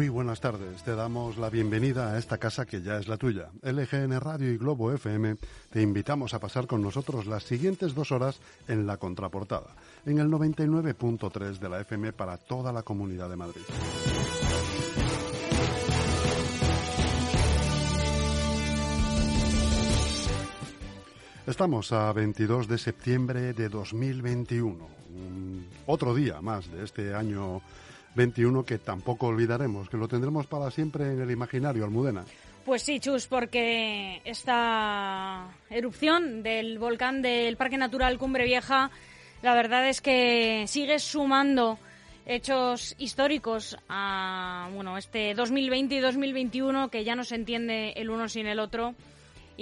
Muy buenas tardes, te damos la bienvenida a esta casa que ya es la tuya. LGN Radio y Globo FM te invitamos a pasar con nosotros las siguientes dos horas en la contraportada, en el 99.3 de la FM para toda la comunidad de Madrid. Estamos a 22 de septiembre de 2021, otro día más de este año 21 que tampoco olvidaremos, que lo tendremos para siempre en el imaginario, Almudena. Pues sí, Chus, porque esta erupción del volcán del Parque Natural Cumbre Vieja, la verdad es que sigue sumando hechos históricos a bueno, este 2020 y 2021 que ya no se entiende el uno sin el otro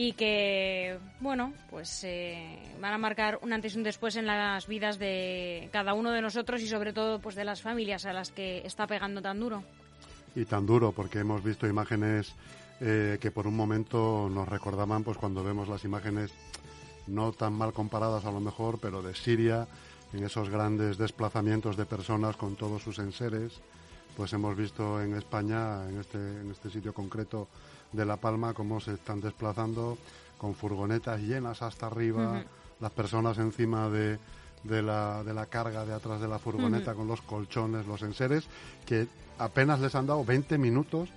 y que, bueno, pues eh, van a marcar un antes y un después en las vidas de cada uno de nosotros y sobre todo pues de las familias a las que está pegando tan duro. Y tan duro porque hemos visto imágenes eh, que por un momento nos recordaban pues cuando vemos las imágenes no tan mal comparadas a lo mejor, pero de Siria, en esos grandes desplazamientos de personas con todos sus enseres, pues hemos visto en España, en este, en este sitio concreto, de La Palma, cómo se están desplazando con furgonetas llenas hasta arriba, las personas encima de, de, la, de la carga de atrás de la furgoneta con los colchones, los enseres, que apenas les han dado 20 minutos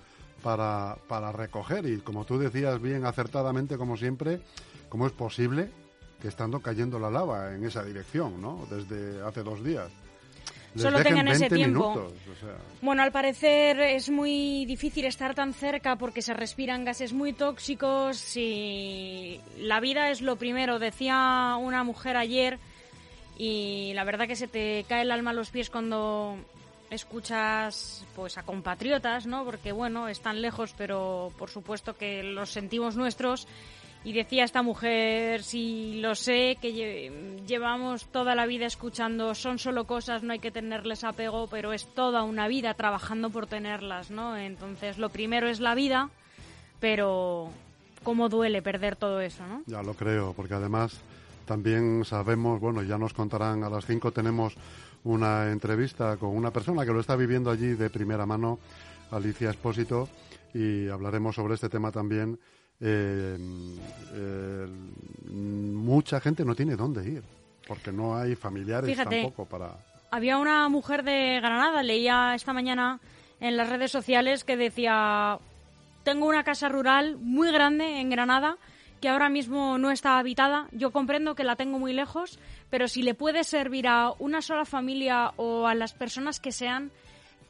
para, para recoger. Y como tú decías bien acertadamente, como siempre, ¿cómo es posible que estando cayendo la lava en esa dirección, ¿no? Desde hace dos días solo tengan ese tiempo. Bueno, al parecer es muy difícil estar tan cerca porque se respiran gases muy tóxicos y la vida es lo primero, decía una mujer ayer y la verdad que se te cae el alma a los pies cuando escuchas pues a compatriotas, ¿no? Porque bueno, están lejos, pero por supuesto que los sentimos nuestros y decía esta mujer, si lo sé, que llevamos toda la vida escuchando, son solo cosas, no hay que tenerles apego, pero es toda una vida trabajando por tenerlas, ¿no? Entonces, lo primero es la vida, pero cómo duele perder todo eso, ¿no? Ya lo creo, porque además también sabemos, bueno, ya nos contarán a las 5 tenemos una entrevista con una persona que lo está viviendo allí de primera mano, Alicia Espósito, y hablaremos sobre este tema también eh, eh, mucha gente no tiene dónde ir, porque no hay familiares tampoco para... Había una mujer de Granada, leía esta mañana en las redes sociales que decía, tengo una casa rural muy grande en Granada que ahora mismo no está habitada. Yo comprendo que la tengo muy lejos, pero si le puede servir a una sola familia o a las personas que sean,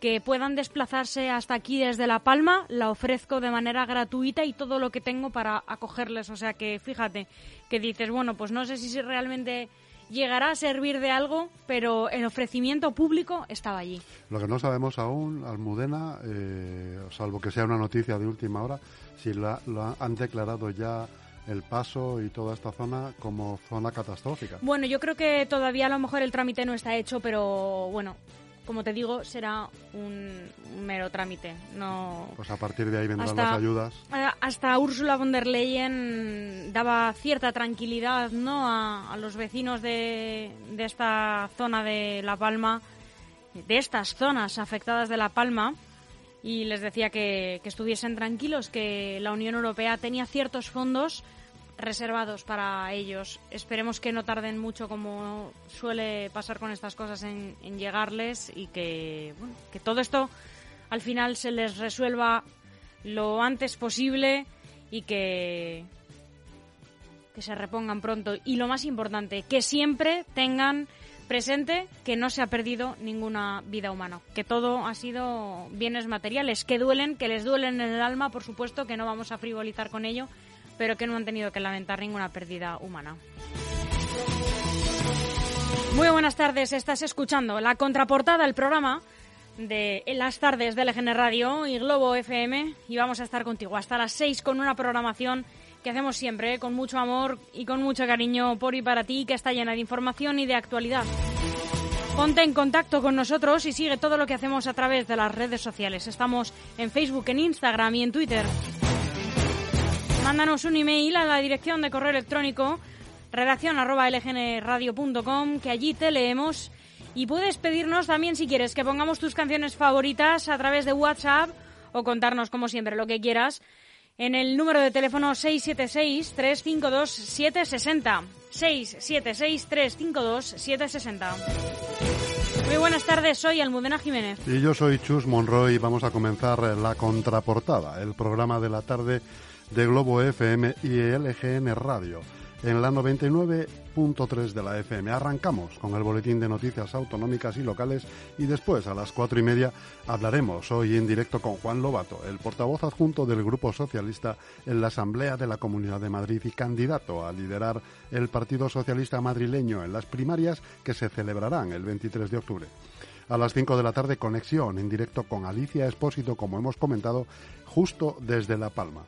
que puedan desplazarse hasta aquí desde La Palma, la ofrezco de manera gratuita y todo lo que tengo para acogerles. O sea que fíjate que dices, bueno, pues no sé si realmente llegará a servir de algo, pero el ofrecimiento público estaba allí. Lo que no sabemos aún, Almudena, eh, salvo que sea una noticia de última hora, si la, lo han declarado ya el paso y toda esta zona como zona catastrófica. Bueno, yo creo que todavía a lo mejor el trámite no está hecho, pero bueno, como te digo, será un, mero trámite. No, pues a partir de ahí vendrán las ayudas. Hasta Úrsula von der Leyen daba cierta tranquilidad ¿no? a, los vecinos de, de, esta zona de La Palma, de estas zonas afectadas de La Palma, y les decía que, que estuviesen tranquilos, que la Unión Europea tenía ciertos fondos reservados para ellos. Esperemos que no tarden mucho como suele pasar con estas cosas en, llegarles y que, que todo esto al final se les resuelva lo antes posible y que, que se repongan pronto. Y lo más importante, que siempre tengan presente que no se ha perdido ninguna vida humana, que todo ha sido bienes materiales, que duelen, que les duelen en el alma, por supuesto, que no vamos a frivolizar con ello, pero que no han tenido que lamentar ninguna pérdida humana. Muy buenas tardes, estás escuchando la contraportada del programa de las tardes de LGN Radio y Globo FM y vamos a estar contigo hasta las 6 con una programación que hacemos siempre ¿eh? con mucho amor y con mucho cariño por y para ti que está llena de información y de actualidad. Ponte en contacto con nosotros y sigue todo lo que hacemos a través de las redes sociales. Estamos en Facebook, en Instagram y en Twitter. Mándanos un email a la dirección de correo electrónico redacción que allí te leemos Y puedes pedirnos también si quieres que pongamos tus canciones favoritas a través de WhatsApp o contarnos como siempre lo que quieras en el número de teléfono 676-352-760. 676-352-760. Muy buenas tardes, soy Almudena Jiménez. Y yo soy Chus Monroy vamos a comenzar la contraportada, el programa de la tarde de Globo FM y LGN Radio en la 99.3 de la FM. Arrancamos con el boletín de noticias autonómicas y locales y después a las cuatro y media hablaremos hoy en directo con Juan Lobato, el portavoz adjunto del Grupo Socialista en la Asamblea de la Comunidad de Madrid y candidato a liderar el Partido Socialista madrileño en las primarias que se celebrarán el 23 de octubre. A las 5 de la tarde, conexión en directo con Alicia Espósito, como hemos comentado, justo desde La Palma.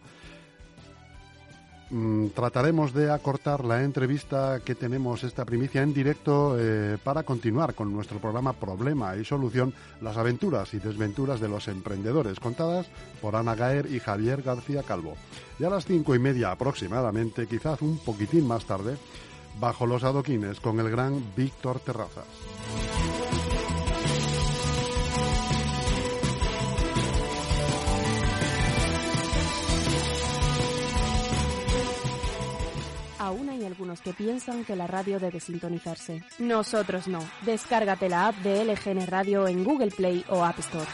Mm, trataremos de acortar la entrevista que tenemos esta primicia en directo eh, para continuar con nuestro programa Problema y Solución, las aventuras y desventuras de los emprendedores, contadas por Ana Gaer y Javier García Calvo. Y a las cinco y media aproximadamente, quizás un poquitín más tarde, bajo los adoquines con el gran Víctor Terrazas. Aún hay algunos que piensan que la radio debe sintonizarse. Nosotros no. Descárgate la app de LGN Radio en Google Play o App Store.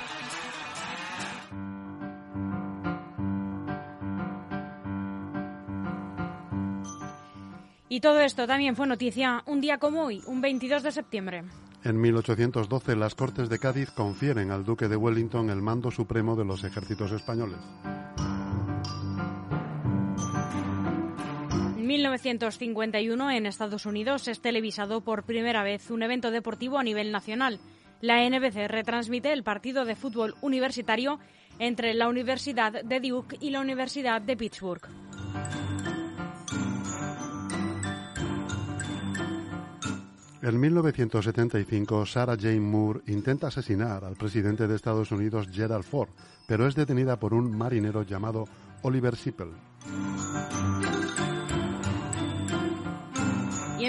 Y todo esto también fue noticia un día como hoy, un 22 de septiembre. En 1812 las Cortes de Cádiz confieren al duque de Wellington el mando supremo de los ejércitos españoles. 1951 en Estados Unidos es televisado por primera vez un evento deportivo a nivel nacional. La NBC retransmite el partido de fútbol universitario entre la Universidad de Duke y la Universidad de Pittsburgh. En 1975, Sarah Jane Moore intenta asesinar al presidente de Estados Unidos, Gerald Ford, pero es detenida por un marinero llamado Oliver Sippel.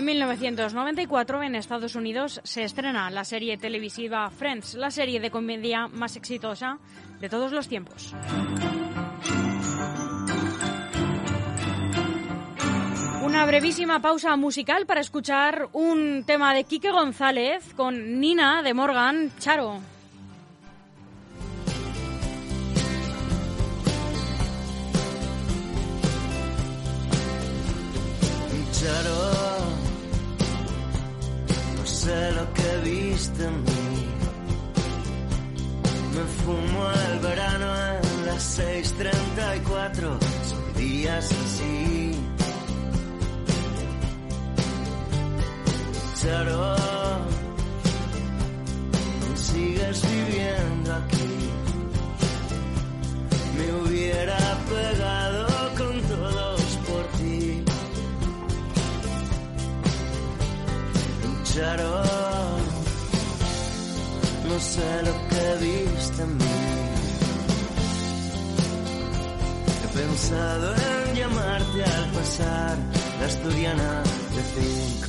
En 1994 en Estados Unidos se estrena la serie televisiva Friends, la serie de comedia más exitosa de todos los tiempos. Una brevísima pausa musical para escuchar un tema de Quique González con Nina de Morgan Charo. Charo, sé lo que viste en mí. Me fumo el verano en las 6:34, son días así. Charo, sigues viviendo aquí. Me hubiera pegado sé lo que viste en mí. He pensado en llamarte al pasar la asturiana de Zinc.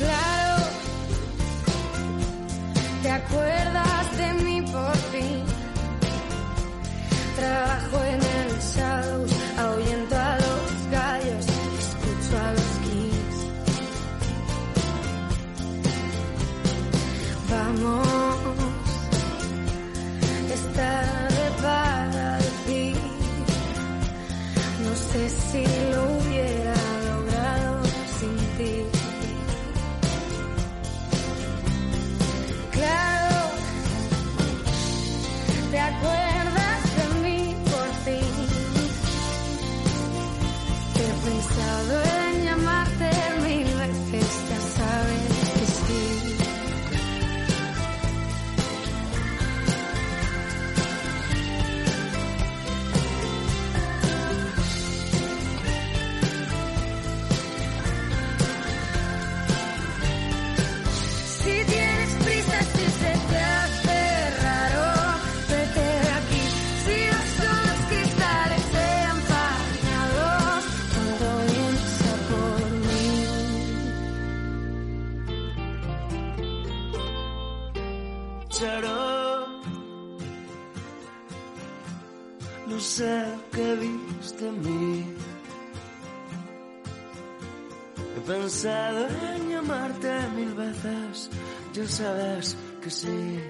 Claro, te acuerdas de mí por fin. Trabajo en He sabes que sí.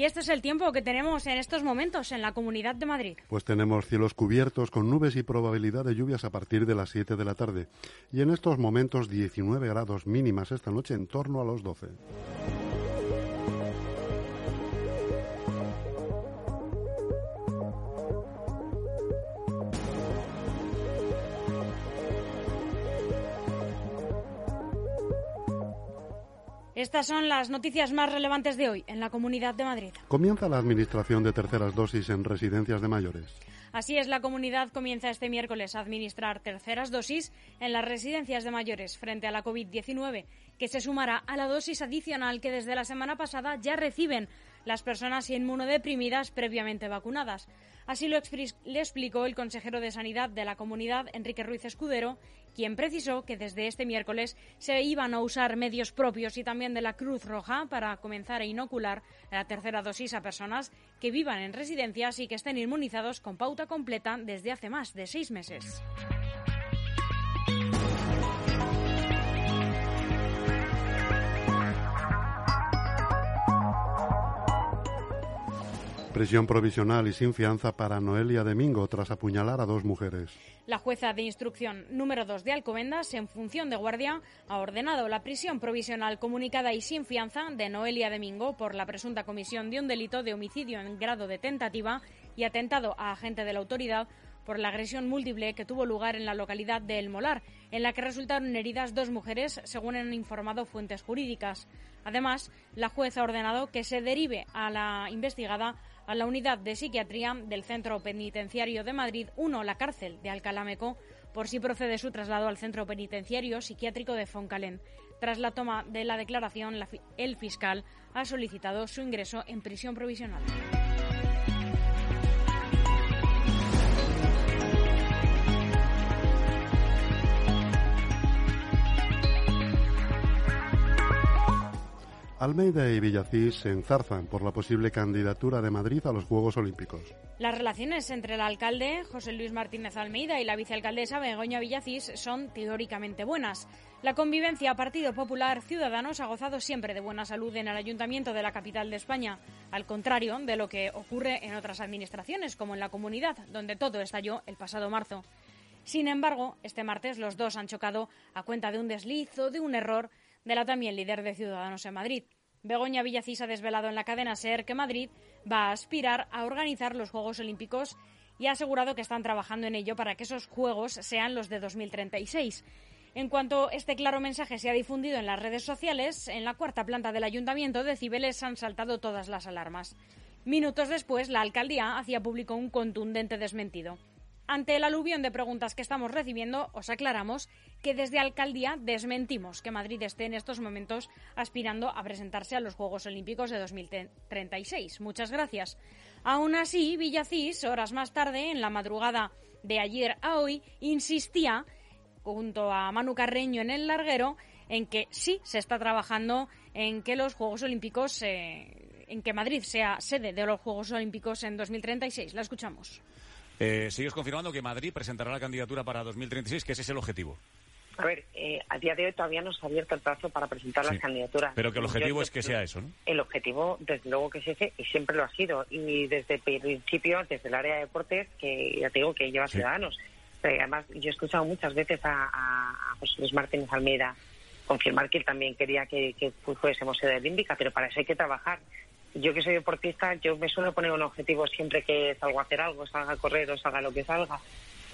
Y este es el tiempo que tenemos en estos momentos en la Comunidad de Madrid. Pues tenemos cielos cubiertos con nubes y probabilidad de lluvias a partir de las 7 de la tarde. Y en estos momentos 19 grados mínimas esta noche en torno a los 12. Estas son las noticias más relevantes de hoy en la Comunidad de Madrid. Comienza la administración de terceras dosis en residencias de mayores. Así es, la comunidad comienza este miércoles a administrar terceras dosis en las residencias de mayores frente a la COVID-19, que se sumará a la dosis adicional que desde la semana pasada ya reciben las personas inmunodeprimidas previamente vacunadas. Así lo explicó el consejero de Sanidad de la comunidad, Enrique Ruiz Escudero, quien precisó que desde este miércoles se iban a usar medios propios y también de la Cruz Roja para comenzar a inocular la tercera dosis a personas que vivan en residencias y que estén inmunizados con pauta completa desde hace más de seis meses. Prisión provisional y sin fianza para Noelia Domingo tras apuñalar a dos mujeres. La jueza de instrucción número 2 de Alcobendas, en función de guardia, ha ordenado la prisión provisional comunicada y sin fianza de Noelia Domingo por la presunta comisión de un delito de homicidio en grado de tentativa y atentado a agente de la autoridad por la agresión múltiple que tuvo lugar en la localidad de El Molar, en la que resultaron heridas dos mujeres, según han informado fuentes jurídicas. Además, la jueza ha ordenado que se derive a la investigada a la unidad de psiquiatría del Centro Penitenciario de Madrid 1, la cárcel de Alcalameco, por si procede su traslado al Centro Penitenciario Psiquiátrico de Foncalén. Tras la toma de la declaración, el fiscal ha solicitado su ingreso en prisión provisional. Almeida y Villacís se enzarzan por la posible candidatura de Madrid a los Juegos Olímpicos. Las relaciones entre el alcalde José Luis Martínez Almeida y la vicealcaldesa Begoña Villacís son teóricamente buenas. La convivencia Partido Popular Ciudadanos ha gozado siempre de buena salud en el ayuntamiento de la capital de España, al contrario de lo que ocurre en otras administraciones, como en la comunidad, donde todo estalló el pasado marzo. Sin embargo, este martes los dos han chocado a cuenta de un desliz o de un error de la también líder de Ciudadanos en Madrid. Begoña Villacís ha desvelado en la cadena SER que Madrid va a aspirar a organizar los Juegos Olímpicos y ha asegurado que están trabajando en ello para que esos Juegos sean los de 2036. En cuanto este claro mensaje se ha difundido en las redes sociales, en la cuarta planta del Ayuntamiento de Cibeles han saltado todas las alarmas. Minutos después, la alcaldía hacía público un contundente desmentido. Ante el aluvión de preguntas que estamos recibiendo, os aclaramos que desde Alcaldía desmentimos que Madrid esté en estos momentos aspirando a presentarse a los Juegos Olímpicos de 2036. Muchas gracias. Aún así, Villacís, horas más tarde, en la madrugada de ayer a hoy, insistía, junto a Manu Carreño en el larguero, en que sí se está trabajando en que los Juegos Olímpicos, eh, en que Madrid sea sede de los Juegos Olímpicos en 2036. La escuchamos. Eh, ¿Sigues confirmando que Madrid presentará la candidatura para 2036, que ese es el objetivo? A ver, eh, a día de hoy todavía no se ha abierto el plazo para presentar las candidaturas. Pero que el objetivo es que sea eso, ¿no? El objetivo, desde luego que es ese, y siempre lo ha sido. Y desde el principio, desde el área de deportes, que ya te digo que lleva Ciudadanos. Pero además, yo he escuchado muchas veces a José Luis Martínez Almeida confirmar que él también quería que, que fuésemos sede olímpica, pero para eso hay que trabajar. Yo que soy deportista, yo me suelo poner un objetivo siempre que salgo a hacer algo, salga a correr o salga lo que salga.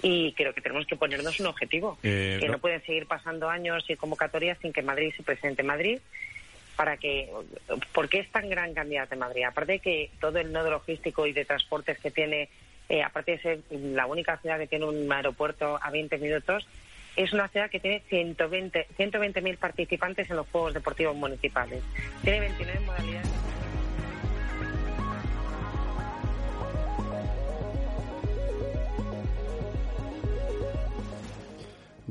Y creo que tenemos que ponernos un objetivo. Eh, que no- no pueden seguir pasando años y convocatorias sin que Madrid se presente en Madrid para que ¿por qué es tan gran candidata en Madrid? Aparte de que todo el nodo logístico y de transportes que tiene, eh, aparte de ser la única ciudad que tiene un aeropuerto a 20 minutos, es una ciudad que tiene 120 120.000 participantes en los Juegos Deportivos Municipales. Tiene 29 modalidades.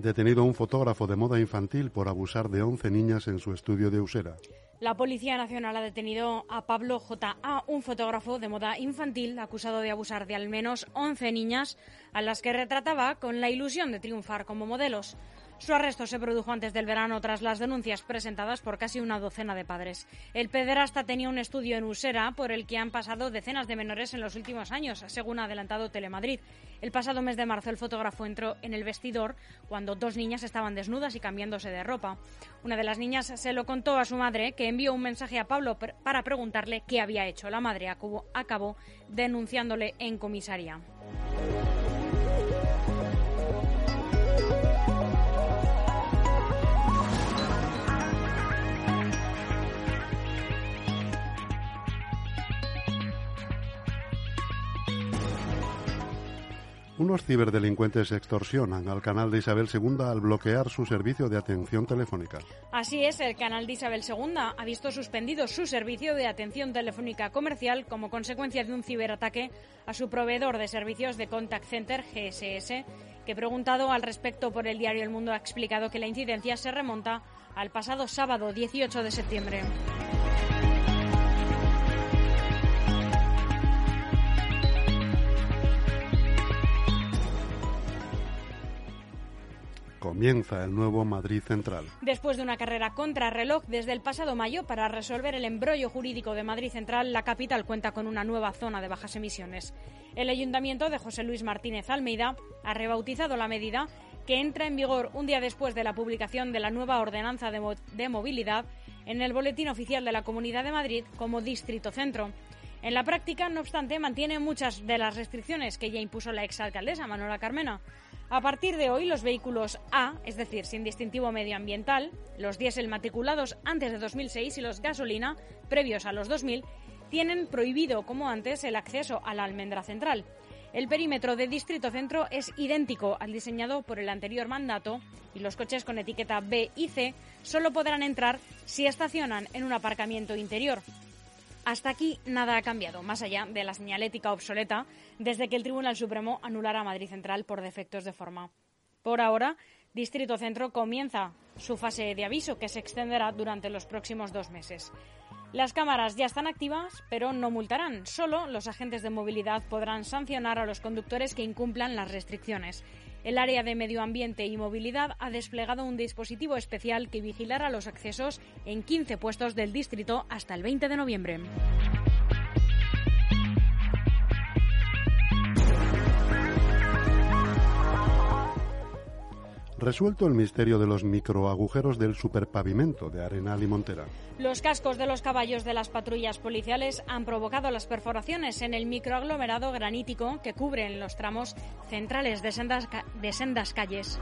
Detenido un fotógrafo de moda infantil por abusar de 11 niñas en su estudio de Usera. La Policía Nacional ha detenido a Pablo J.A., un fotógrafo de moda infantil acusado de abusar de al menos 11 niñas a las que retrataba con la ilusión de triunfar como modelos. Su arresto se produjo antes del verano tras las denuncias presentadas por casi una docena de padres. El pederasta tenía un estudio en Usera por el que han pasado decenas de menores en los últimos años, según ha adelantado Telemadrid. El pasado mes de marzo el fotógrafo entró en el vestidor cuando dos niñas estaban desnudas y cambiándose de ropa. Una de las niñas se lo contó a su madre, que envió un mensaje a Pablo para preguntarle qué había hecho. La madre acabó denunciándole en comisaría. Unos ciberdelincuentes extorsionan al canal de Isabel II al bloquear su servicio de atención telefónica. Así es, el canal de Isabel II ha visto suspendido su servicio de atención telefónica comercial como consecuencia de un ciberataque a su proveedor de servicios de contact center GSS, que preguntado al respecto por el diario El Mundo ha explicado que la incidencia se remonta al pasado sábado 18 de septiembre. Comienza el nuevo Madrid Central. Después de una carrera contrarreloj desde el pasado mayo para resolver el embrollo jurídico de Madrid Central, la capital cuenta con una nueva zona de bajas emisiones. El ayuntamiento de José Luis Martínez Almeida ha rebautizado la medida que entra en vigor un día después de la publicación de la nueva ordenanza de, mo- de movilidad en el Boletín Oficial de la Comunidad de Madrid como Distrito Centro. En la práctica, no obstante, mantiene muchas de las restricciones que ya impuso la exalcaldesa Manuela Carmena. A partir de hoy, los vehículos A, es decir, sin distintivo medioambiental, los diésel matriculados antes de 2006 y los gasolina previos a los 2000, tienen prohibido, como antes, el acceso a la almendra central. El perímetro de Distrito Centro es idéntico al diseñado por el anterior mandato y los coches con etiqueta B y C solo podrán entrar si estacionan en un aparcamiento interior. Hasta aquí nada ha cambiado, más allá de la señalética obsoleta, desde que el Tribunal Supremo anulara a Madrid Central por defectos de forma. Por ahora, Distrito Centro comienza su fase de aviso, que se extenderá durante los próximos dos meses. Las cámaras ya están activas, pero no multarán. Solo los agentes de movilidad podrán sancionar a los conductores que incumplan las restricciones. El área de medio ambiente y movilidad ha desplegado un dispositivo especial que vigilará los accesos en 15 puestos del distrito hasta el 20 de noviembre. Resuelto el misterio de los microagujeros del superpavimento de Arenal y Montera. Los cascos de los caballos de las patrullas policiales han provocado las perforaciones en el microaglomerado granítico que cubren los tramos centrales de sendas, ca- de sendas calles.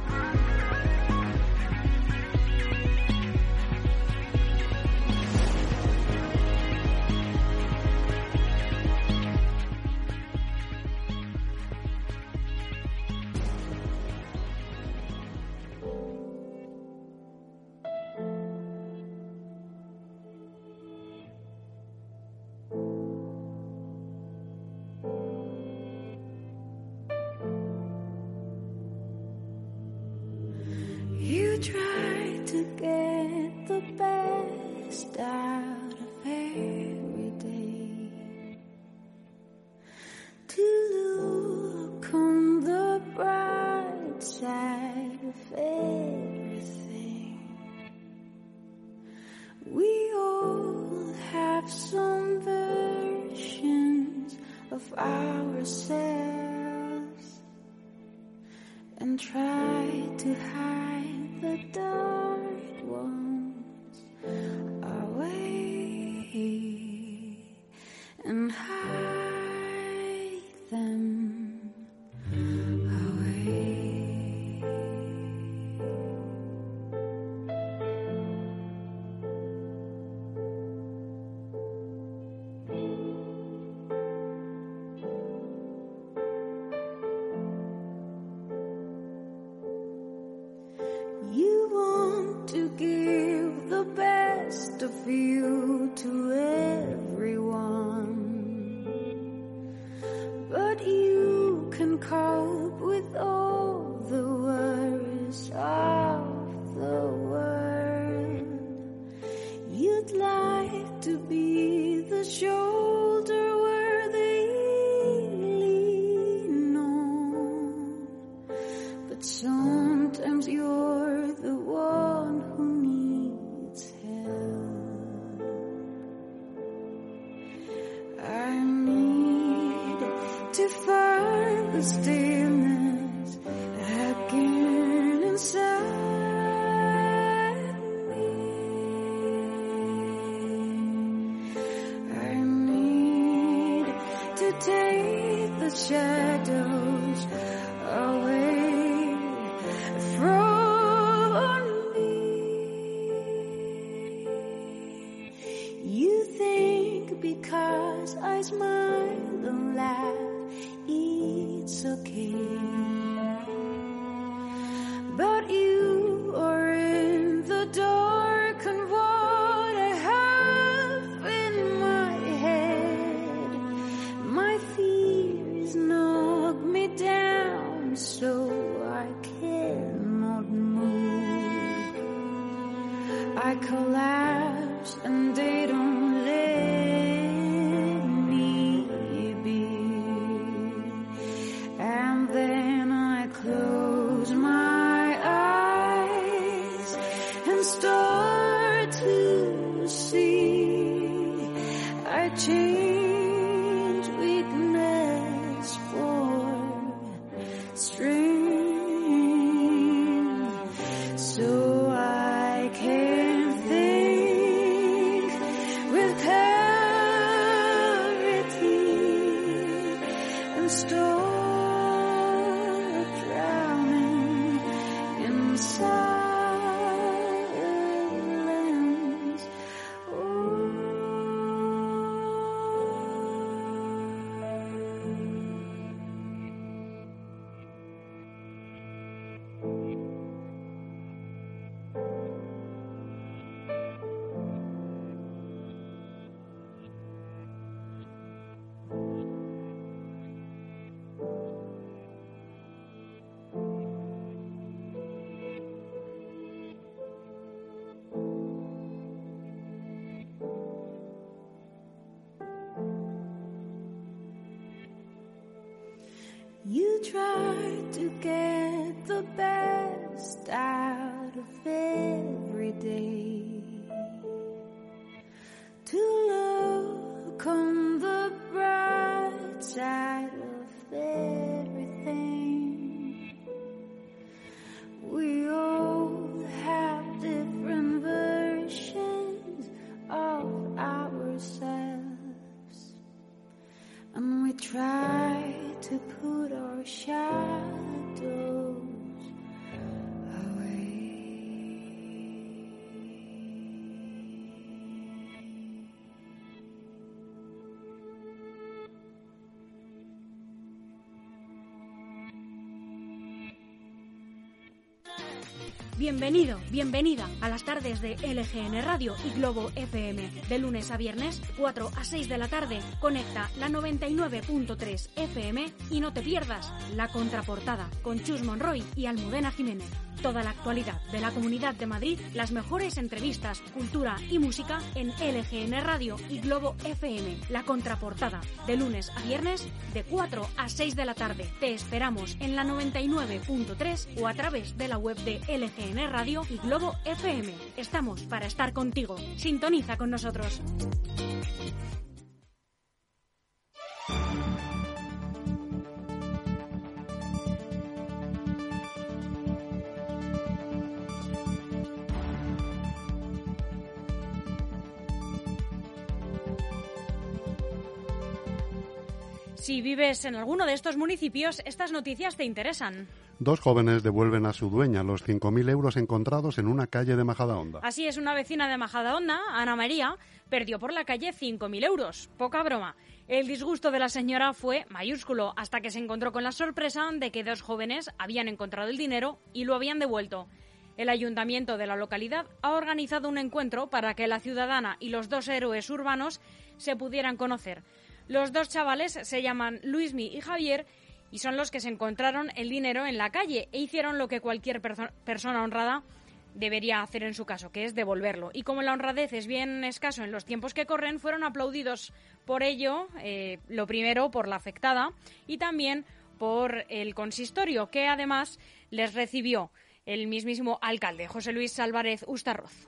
Bienvenido, bienvenida a las tardes de LGN Radio y Globo FM. De lunes a viernes, 4 a 6 de la tarde, conecta la 99.3 FM y no te pierdas la contraportada con Chus Monroy y Almudena Jiménez. Toda la actualidad de la Comunidad de Madrid, las mejores entrevistas, cultura y música en LGN Radio y Globo FM. La contraportada, de lunes a viernes, de 4 a 6 de la tarde. Te esperamos en la 99.3 o a través de la web de LGN Radio y Globo FM. Estamos para estar contigo. Sintoniza con nosotros. Si vives en alguno de estos municipios, estas noticias te interesan. Dos jóvenes devuelven a su dueña los 5.000 euros encontrados en una calle de Majadahonda. Así es, una vecina de Majadahonda, Ana María, perdió por la calle 5.000 euros. Poca broma. El disgusto de la señora fue mayúsculo hasta que se encontró con la sorpresa de que dos jóvenes habían encontrado el dinero y lo habían devuelto. El ayuntamiento de la localidad ha organizado un encuentro para que la ciudadana y los dos héroes urbanos se pudieran conocer. Los dos chavales se llaman Luismi y Javier y son los que se encontraron el dinero en la calle e hicieron lo que cualquier perso- persona honrada debería hacer en su caso, que es devolverlo. Y como la honradez es bien escaso en los tiempos que corren, fueron aplaudidos por ello, eh, lo primero por la afectada y también por el consistorio, que además les recibió el mismísimo alcalde, José Luis Álvarez Ustarroz.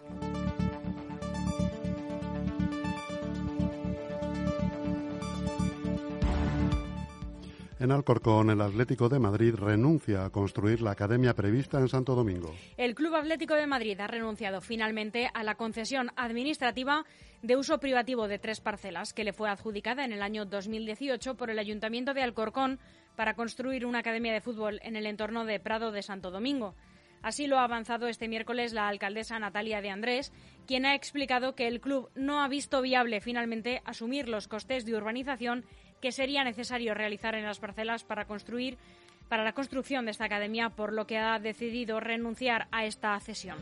En Alcorcón, el Atlético de Madrid renuncia a construir la academia prevista en Santo Domingo. El Club Atlético de Madrid ha renunciado finalmente a la concesión administrativa de uso privativo de tres parcelas que le fue adjudicada en el año 2018 por el Ayuntamiento de Alcorcón para construir una academia de fútbol en el entorno de Prado de Santo Domingo. Así lo ha avanzado este miércoles la alcaldesa Natalia de Andrés, quien ha explicado que el club no ha visto viable finalmente asumir los costes de urbanización que sería necesario realizar en las parcelas para construir para la construcción de esta academia, por lo que ha decidido renunciar a esta cesión.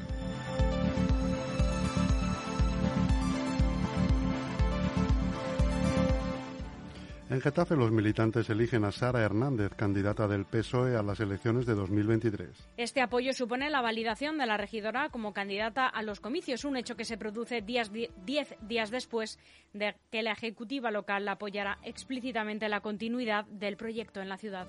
En Getafe los militantes eligen a Sara Hernández, candidata del PSOE a las elecciones de 2023. Este apoyo supone la validación de la regidora como candidata a los comicios, un hecho que se produce diez días después de que la ejecutiva local apoyara explícitamente la continuidad del proyecto en la ciudad.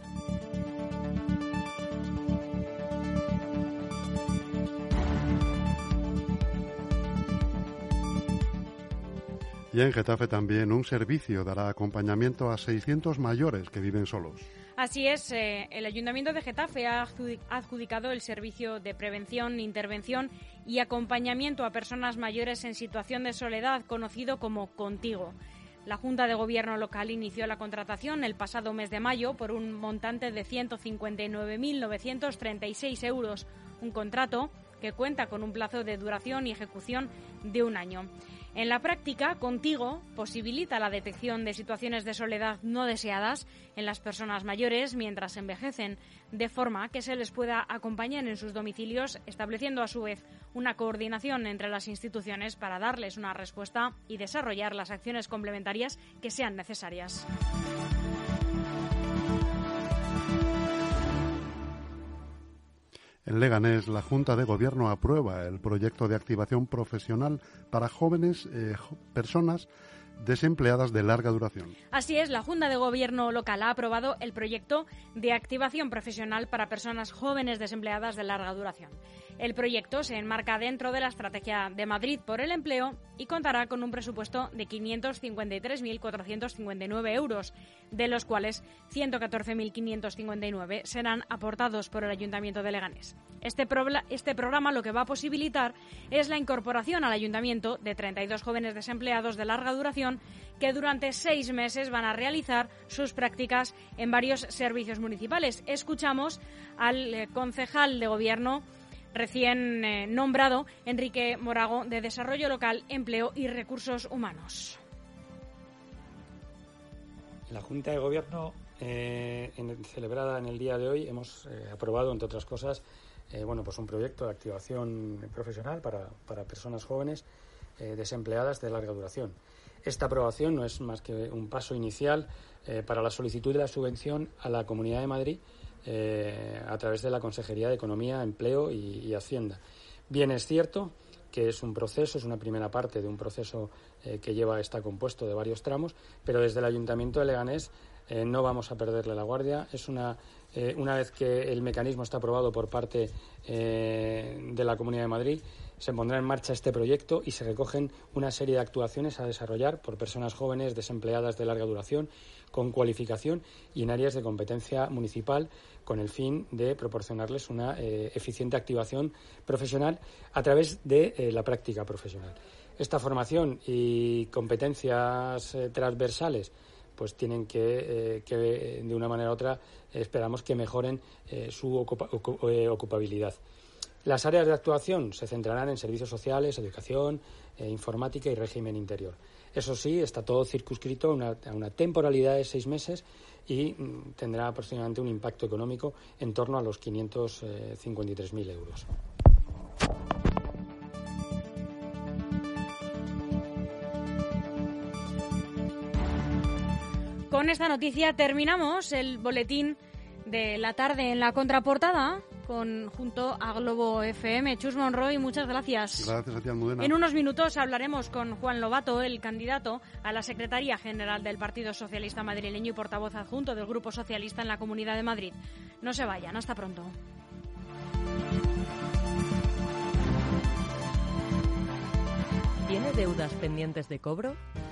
Y en Getafe también un servicio dará acompañamiento a 600 mayores que viven solos. Así es, eh, el Ayuntamiento de Getafe ha adjudicado el servicio de prevención, intervención y acompañamiento a personas mayores en situación de soledad, conocido como Contigo. La Junta de Gobierno local inició la contratación el pasado mes de mayo por un montante de 159.936 euros, un contrato que cuenta con un plazo de duración y ejecución de un año. En la práctica, Contigo posibilita la detección de situaciones de soledad no deseadas en las personas mayores mientras envejecen, de forma que se les pueda acompañar en sus domicilios, estableciendo a su vez una coordinación entre las instituciones para darles una respuesta y desarrollar las acciones complementarias que sean necesarias. En Leganés, la Junta de Gobierno aprueba el proyecto de activación profesional para jóvenes eh, personas desempleadas de larga duración. Así es, la Junta de Gobierno local ha aprobado el proyecto de activación profesional para personas jóvenes desempleadas de larga duración. El proyecto se enmarca dentro de la Estrategia de Madrid por el Empleo y contará con un presupuesto de 553.459 euros, de los cuales 114.559 serán aportados por el Ayuntamiento de Leganés. Este, este, programa lo que va a posibilitar es la incorporación al Ayuntamiento de 32 jóvenes desempleados de larga duración que durante seis meses van a realizar sus prácticas en varios servicios municipales. Escuchamos al eh, concejal de Gobierno recién eh, nombrado Enrique Morago de Desarrollo Local, Empleo y Recursos Humanos. La Junta de Gobierno, eh, celebrada en el día de hoy, hemos eh, aprobado, entre otras cosas, bueno, pues un proyecto de activación profesional para, para personas jóvenes desempleadas de larga duración. Esta aprobación no es más que un paso inicial para la solicitud de la subvención a la Comunidad de Madrid eh, a través de la Consejería de Economía, Empleo y, Hacienda. Bien es cierto que es un proceso, es una primera parte de un proceso eh, que lleva, está compuesto de varios tramos, pero desde el Ayuntamiento de Leganés eh, no vamos a perderle la guardia. Es una, una vez que el mecanismo está aprobado por parte de la Comunidad de Madrid, se pondrá en marcha este proyecto y se recogen una serie de actuaciones a desarrollar por personas jóvenes desempleadas de larga duración con cualificación y en áreas de competencia municipal con el fin de proporcionarles una eh, eficiente activación profesional a través de eh, la práctica profesional. Esta formación y competencias eh, transversales pues tienen que, que, de una manera u otra esperamos que mejoren su ocupabilidad. Las áreas de actuación se centrarán en servicios sociales, educación, informática y régimen interior. Eso sí, está todo circunscrito a una, temporalidad de seis meses y mm, tendrá aproximadamente un impacto económico en torno a los 553.000 euros. Con esta noticia terminamos el boletín de la tarde en la contraportada con, junto a Globo FM. Chus Monroy, muchas gracias. Gracias a ti, Almudena. En unos minutos hablaremos con Juan Lobato, el candidato a la Secretaría General del Partido Socialista Madrileño y portavoz adjunto del Grupo Socialista en la Comunidad de Madrid. No se vayan, hasta pronto. ¿Tiene deudas pendientes de cobro?